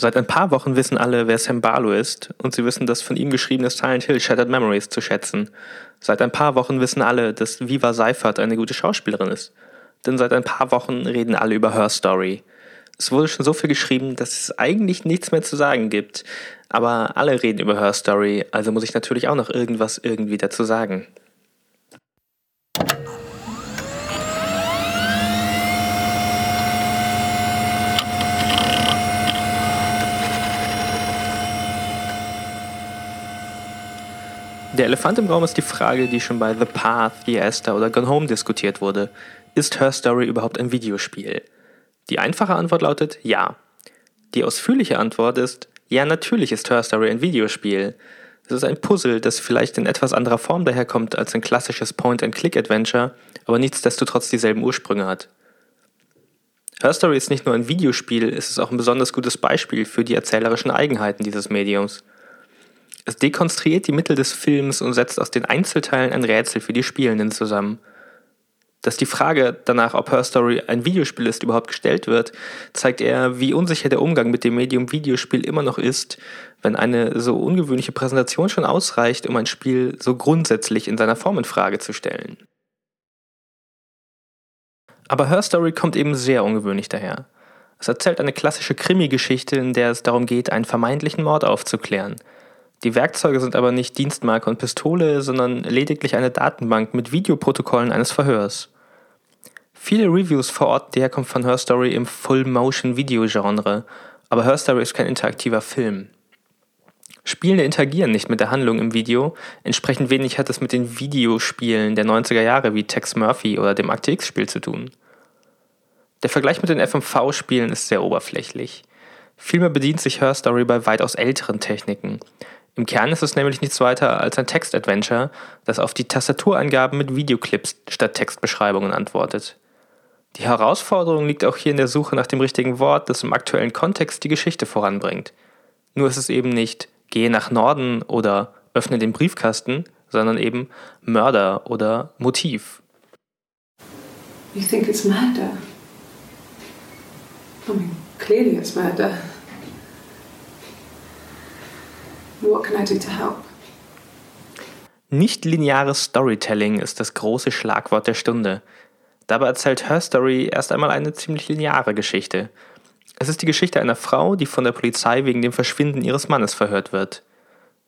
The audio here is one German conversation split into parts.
Seit ein paar Wochen wissen alle, wer Sam Barlow ist, und sie wissen das von ihm geschriebene Silent Hill Shattered Memories zu schätzen. Seit ein paar Wochen wissen alle, dass Viva Seifert eine gute Schauspielerin ist. Denn seit ein paar Wochen reden alle über Her Story. Es wurde schon so viel geschrieben, dass es eigentlich nichts mehr zu sagen gibt. Aber alle reden über Her Story, also muss ich natürlich auch noch irgendwas irgendwie dazu sagen. Der Elefant im Raum ist die Frage, die schon bei The Path, The Esther oder Gone Home diskutiert wurde. Ist Her Story überhaupt ein Videospiel? Die einfache Antwort lautet ja. Die ausführliche Antwort ist, ja, natürlich ist Her Story ein Videospiel. Es ist ein Puzzle, das vielleicht in etwas anderer Form daherkommt als ein klassisches Point-and-Click-Adventure, aber nichtsdestotrotz dieselben Ursprünge hat. Her Story ist nicht nur ein Videospiel, es ist auch ein besonders gutes Beispiel für die erzählerischen Eigenheiten dieses Mediums. Es dekonstruiert die Mittel des Films und setzt aus den Einzelteilen ein Rätsel für die Spielenden zusammen. Dass die Frage danach, ob Her Story ein Videospiel ist, überhaupt gestellt wird, zeigt eher, wie unsicher der Umgang mit dem Medium Videospiel immer noch ist, wenn eine so ungewöhnliche Präsentation schon ausreicht, um ein Spiel so grundsätzlich in seiner Form in Frage zu stellen. Aber Her Story kommt eben sehr ungewöhnlich daher. Es erzählt eine klassische Krimi-Geschichte, in der es darum geht, einen vermeintlichen Mord aufzuklären – die Werkzeuge sind aber nicht Dienstmarke und Pistole, sondern lediglich eine Datenbank mit Videoprotokollen eines Verhörs. Viele Reviews verorten die Herkunft von Her Story im Full-Motion-Video-Genre, aber Her Story ist kein interaktiver Film. Spielende interagieren nicht mit der Handlung im Video, entsprechend wenig hat es mit den Videospielen der 90er Jahre wie Tex Murphy oder dem Akte X-Spiel zu tun. Der Vergleich mit den FMV-Spielen ist sehr oberflächlich. Vielmehr bedient sich Her Story bei weitaus älteren Techniken, im Kern ist es nämlich nichts weiter als ein Text-Adventure, das auf die Tastatureingaben mit Videoclips statt Textbeschreibungen antwortet. Die Herausforderung liegt auch hier in der Suche nach dem richtigen Wort, das im aktuellen Kontext die Geschichte voranbringt. Nur ist es eben nicht gehe nach Norden oder öffne den Briefkasten, sondern eben Mörder oder Motiv. You think it's murder? I mean, clearly it's murder. What can I do to help? Nicht-lineares Storytelling ist das große Schlagwort der Stunde. Dabei erzählt Her Story erst einmal eine ziemlich lineare Geschichte. Es ist die Geschichte einer Frau, die von der Polizei wegen dem Verschwinden ihres Mannes verhört wird.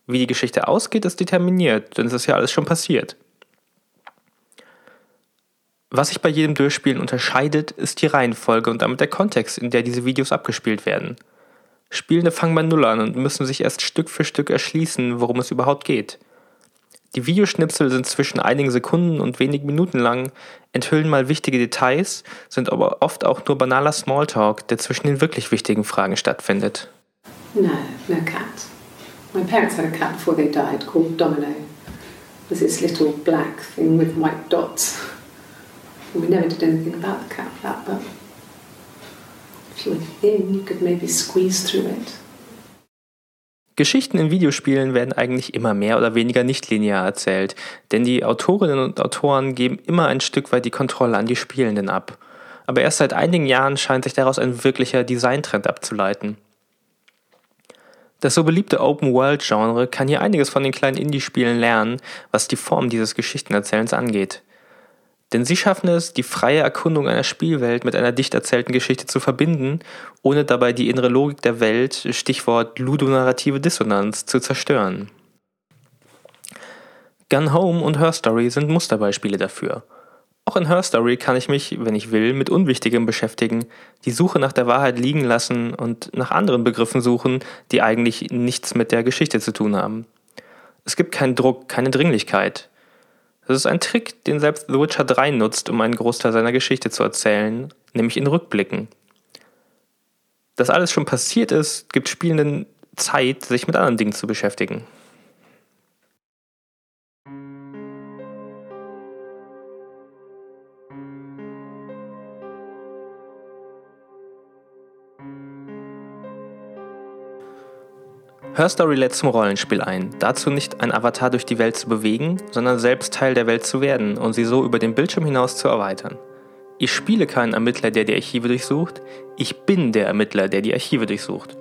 Wie die Geschichte ausgeht, ist determiniert, denn es ist ja alles schon passiert. Was sich bei jedem Durchspielen unterscheidet, ist die Reihenfolge und damit der Kontext, in der diese Videos abgespielt werden. Spielende fangen bei Null an und müssen sich erst Stück für Stück erschließen, worum es überhaupt geht. Die Videoschnipsel sind zwischen einigen Sekunden und wenigen Minuten lang, enthüllen mal wichtige Details, sind aber oft auch nur banaler Smalltalk, der zwischen den wirklich wichtigen Fragen stattfindet. No, no cat. My parents had a cat before they died called Domino. It was this little black thing with white dots. And we never did anything about the cat, that, but if you were thin, you could maybe squeeze through it. Geschichten in Videospielen werden eigentlich immer mehr oder weniger nicht linear erzählt, denn die Autorinnen und Autoren geben immer ein Stück weit die Kontrolle an die Spielenden ab. Aber erst seit einigen Jahren scheint sich daraus ein wirklicher Designtrend abzuleiten. Das so beliebte Open-World-Genre kann hier einiges von den kleinen Indie-Spielen lernen, was die Form dieses Geschichtenerzählens angeht. Denn sie schaffen es, die freie Erkundung einer Spielwelt mit einer dicht erzählten Geschichte zu verbinden, ohne dabei die innere Logik der Welt, Stichwort ludonarrative Dissonanz, zu zerstören. Gun Home und Her Story sind Musterbeispiele dafür. Auch in Her Story kann ich mich, wenn ich will, mit Unwichtigem beschäftigen, die Suche nach der Wahrheit liegen lassen und nach anderen Begriffen suchen, die eigentlich nichts mit der Geschichte zu tun haben. Es gibt keinen Druck, keine Dringlichkeit. Das ist ein Trick, den selbst The Witcher 3 nutzt, um einen Großteil seiner Geschichte zu erzählen, nämlich in Rückblicken. Dass alles schon passiert ist, gibt Spielenden Zeit, sich mit anderen Dingen zu beschäftigen. Her Story lädt zum Rollenspiel ein, dazu nicht ein Avatar durch die Welt zu bewegen, sondern selbst Teil der Welt zu werden und sie so über den Bildschirm hinaus zu erweitern. Ich spiele keinen Ermittler, der die Archive durchsucht, ich bin der Ermittler, der die Archive durchsucht.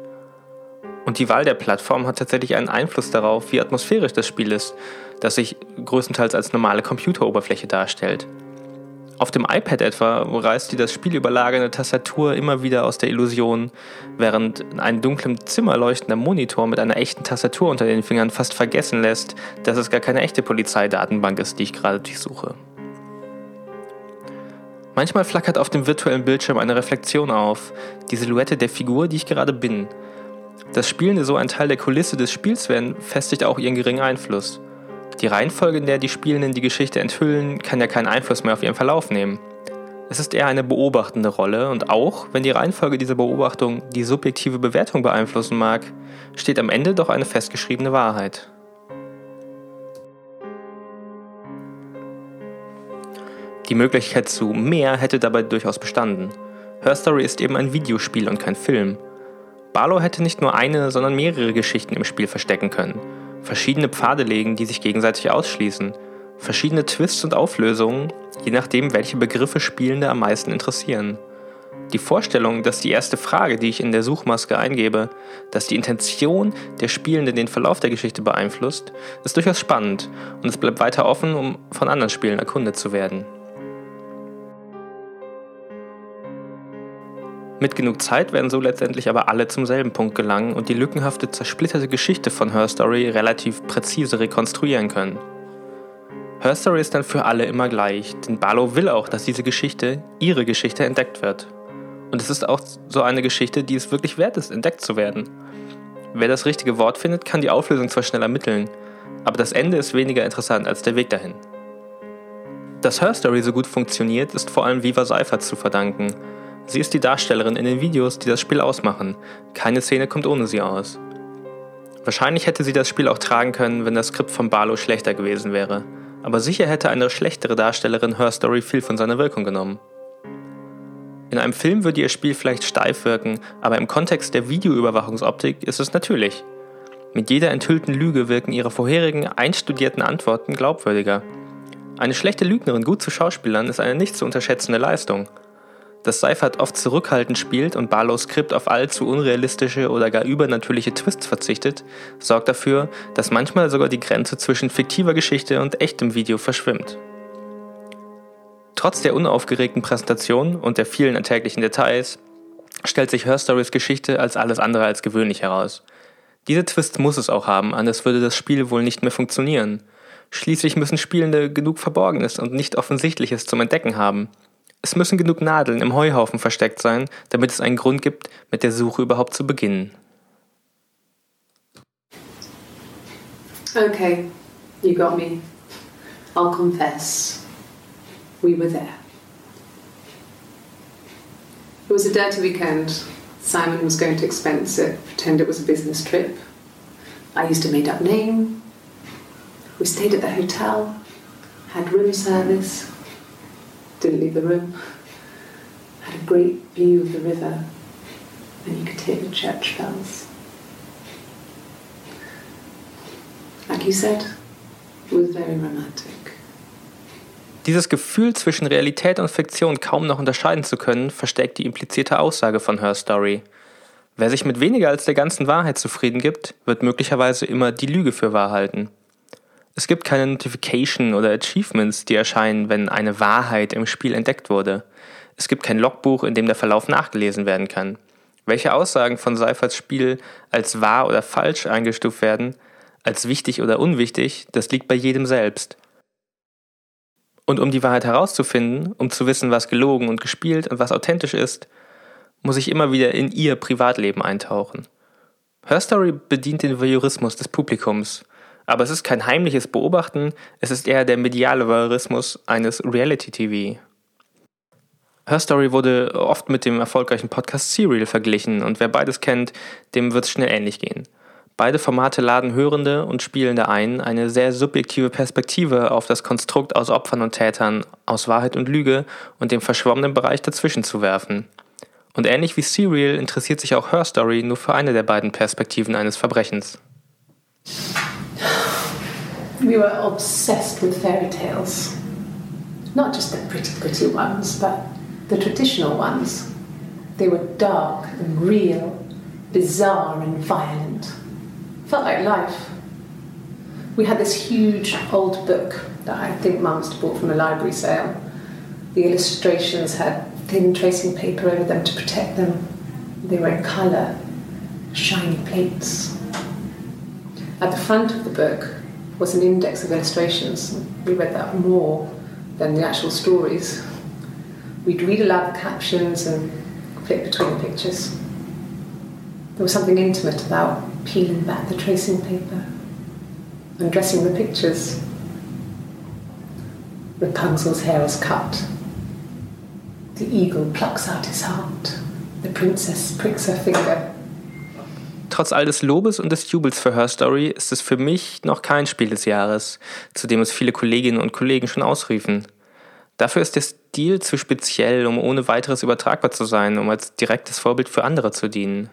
Und die Wahl der Plattform hat tatsächlich einen Einfluss darauf, wie atmosphärisch das Spiel ist, das sich größtenteils als normale Computeroberfläche darstellt. Auf dem iPad etwa reißt die das Spiel überlagernde Tastatur immer wieder aus der Illusion, während in einem dunklen Zimmer leuchtender Monitor mit einer echten Tastatur unter den Fingern fast vergessen lässt, dass es gar keine echte Polizeidatenbank ist, die ich gerade durchsuche. Manchmal flackert auf dem virtuellen Bildschirm eine Reflexion auf, die Silhouette der Figur, die ich gerade bin. Das Spielende so ein Teil der Kulisse des Spiels werden, festigt auch ihren geringen Einfluss. Die Reihenfolge, in der die Spielenden die Geschichte enthüllen, kann ja keinen Einfluss mehr auf ihren Verlauf nehmen. Es ist eher eine beobachtende Rolle und auch, wenn die Reihenfolge dieser Beobachtung die subjektive Bewertung beeinflussen mag, steht am Ende doch eine festgeschriebene Wahrheit. Die Möglichkeit zu mehr hätte dabei durchaus bestanden. Her Story ist eben ein Videospiel und kein Film. Barlow hätte nicht nur eine, sondern mehrere Geschichten im Spiel verstecken können verschiedene Pfade legen, die sich gegenseitig ausschließen, verschiedene Twists und Auflösungen, je nachdem, welche Begriffe Spielende am meisten interessieren. Die Vorstellung, dass die erste Frage, die ich in der Suchmaske eingebe, dass die Intention der Spielenden den Verlauf der Geschichte beeinflusst, ist durchaus spannend und es bleibt weiter offen, um von anderen Spielen erkundet zu werden. Mit genug Zeit werden so letztendlich aber alle zum selben Punkt gelangen und die lückenhafte, zersplitterte Geschichte von Her Story relativ präzise rekonstruieren können. Her Story ist dann für alle immer gleich, denn Barlow will auch, dass diese Geschichte, ihre Geschichte, entdeckt wird. Und es ist auch so eine Geschichte, die es wirklich wert ist, entdeckt zu werden. Wer das richtige Wort findet, kann die Auflösung zwar schnell ermitteln, aber das Ende ist weniger interessant als der Weg dahin. Dass Her Story so gut funktioniert, ist vor allem Viva Seifert zu verdanken, Sie ist die Darstellerin in den Videos, die das Spiel ausmachen. Keine Szene kommt ohne sie aus. Wahrscheinlich hätte sie das Spiel auch tragen können, wenn das Skript von Barlow schlechter gewesen wäre. Aber sicher hätte eine schlechtere Darstellerin Her Story viel von seiner Wirkung genommen. In einem Film würde ihr Spiel vielleicht steif wirken, aber im Kontext der Videoüberwachungsoptik ist es natürlich. Mit jeder enthüllten Lüge wirken ihre vorherigen einstudierten Antworten glaubwürdiger. Eine schlechte Lügnerin gut zu Schauspielern ist eine nicht zu unterschätzende Leistung. Dass Seifert oft zurückhaltend spielt und Barlows Skript auf allzu unrealistische oder gar übernatürliche Twists verzichtet, sorgt dafür, dass manchmal sogar die Grenze zwischen fiktiver Geschichte und echtem Video verschwimmt. Trotz der unaufgeregten Präsentation und der vielen alltäglichen Details stellt sich Her Stories Geschichte als alles andere als gewöhnlich heraus. Diese Twist muss es auch haben, anders würde das Spiel wohl nicht mehr funktionieren. Schließlich müssen Spielende genug Verborgenes und nicht Offensichtliches zum Entdecken haben. Es müssen genug Nadeln im Heuhaufen versteckt sein, damit es einen Grund gibt, mit der Suche überhaupt zu beginnen. Okay, you got me. I'll confess. We were there. It was a dirty weekend. Simon was going to expense it, pretend it was a business trip. I used a made up name. We stayed at the hotel, had room service, didn't leave the room. Had a great view of the river, and you could hear the church bells. Like you said, it was very romantic. Dieses Gefühl zwischen Realität und Fiktion kaum noch unterscheiden zu können, verstärkt die implizierte Aussage von Her Story. Wer sich mit weniger als der ganzen Wahrheit zufrieden gibt, wird möglicherweise immer die Lüge für wahr halten. Es gibt keine Notification oder Achievements, die erscheinen, wenn eine Wahrheit im Spiel entdeckt wurde. Es gibt kein Logbuch, in dem der Verlauf nachgelesen werden kann. Welche Aussagen von Seiferts Spiel als wahr oder falsch eingestuft werden, als wichtig oder unwichtig, das liegt bei jedem selbst. Und um die Wahrheit herauszufinden, um zu wissen, was gelogen und gespielt und was authentisch ist, muss ich immer wieder in ihr Privatleben eintauchen. Herstory bedient den Voyeurismus des Publikums aber es ist kein heimliches Beobachten, es ist eher der mediale Voyeurismus eines Reality-TV. Her Story wurde oft mit dem erfolgreichen Podcast Serial verglichen und wer beides kennt, dem wird es schnell ähnlich gehen. Beide Formate laden Hörende und Spielende ein, eine sehr subjektive Perspektive auf das Konstrukt aus Opfern und Tätern, aus Wahrheit und Lüge und dem verschwommenen Bereich dazwischen zu werfen. Und ähnlich wie Serial interessiert sich auch Her Story nur für eine der beiden Perspektiven eines Verbrechens. We were obsessed with fairy tales. Not just the pretty, pretty ones, but the traditional ones. They were dark and real, bizarre and violent. Felt like life. We had this huge old book that I think Mum must have bought from a library sale. The illustrations had thin tracing paper over them to protect them. They were in colour, shiny plates. At the front of the book was an index of illustrations. We read that more than the actual stories. We'd read aloud the captions and flip between the pictures. There was something intimate about peeling back the tracing paper, undressing the pictures. Rapunzel's hair is cut. The eagle plucks out his heart. The princess pricks her finger. Trotz all des Lobes und des Jubels für Her Story ist es für mich noch kein Spiel des Jahres, zu dem es viele Kolleginnen und Kollegen schon ausriefen. Dafür ist der Stil zu speziell, um ohne weiteres übertragbar zu sein, um als direktes Vorbild für andere zu dienen.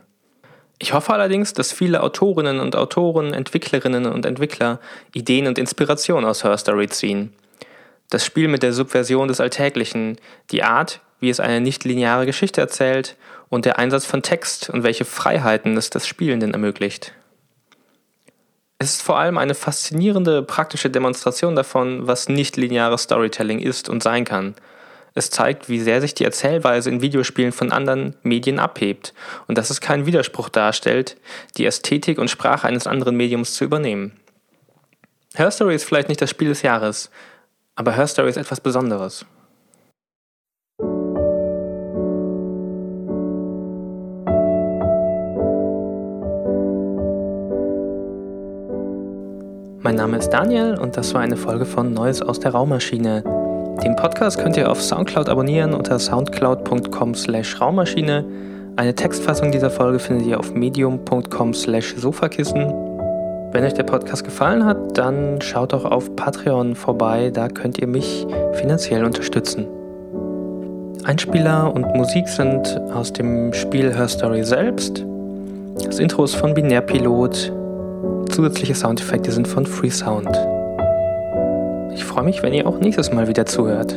Ich hoffe allerdings, dass viele Autorinnen und Autoren, Entwicklerinnen und Entwickler Ideen und Inspiration aus Her Story ziehen. Das Spiel mit der Subversion des Alltäglichen, die Art, wie es eine nicht-lineare Geschichte erzählt und der Einsatz von Text und welche Freiheiten es das Spielenden ermöglicht. Es ist vor allem eine faszinierende praktische Demonstration davon, was nicht-lineares Storytelling ist und sein kann. Es zeigt, wie sehr sich die Erzählweise in Videospielen von anderen Medien abhebt und dass es keinen Widerspruch darstellt, die Ästhetik und Sprache eines anderen Mediums zu übernehmen. Her Story ist vielleicht nicht das Spiel des Jahres, aber Her Story ist etwas Besonderes. Mein Name ist Daniel und das war eine Folge von Neues aus der Raummaschine. Den Podcast könnt ihr auf Soundcloud abonnieren unter soundcloud.com/slash Raummaschine. Eine Textfassung dieser Folge findet ihr auf medium.com/slash Sofakissen. Wenn euch der Podcast gefallen hat, dann schaut doch auf Patreon vorbei, da könnt ihr mich finanziell unterstützen. Einspieler und Musik sind aus dem Spiel Her Story selbst. Das Intro ist von Binärpilot. Zusätzliche Soundeffekte sind von Freesound. Ich freue mich, wenn ihr auch nächstes Mal wieder zuhört.